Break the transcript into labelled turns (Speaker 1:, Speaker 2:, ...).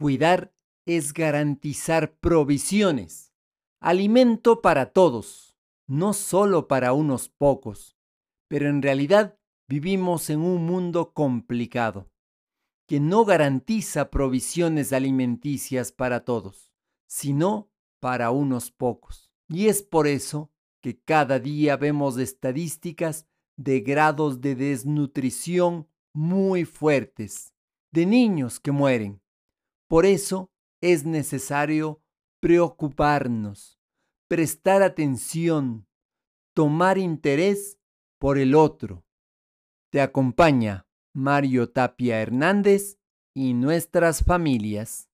Speaker 1: Cuidar es garantizar provisiones, alimento para todos, no solo para unos pocos. Pero en realidad vivimos en un mundo complicado, que no garantiza provisiones alimenticias para todos, sino para unos pocos. Y es por eso que cada día vemos estadísticas de grados de desnutrición muy fuertes, de niños que mueren. Por eso es necesario preocuparnos, prestar atención, tomar interés por el otro. Te acompaña Mario Tapia Hernández y nuestras familias.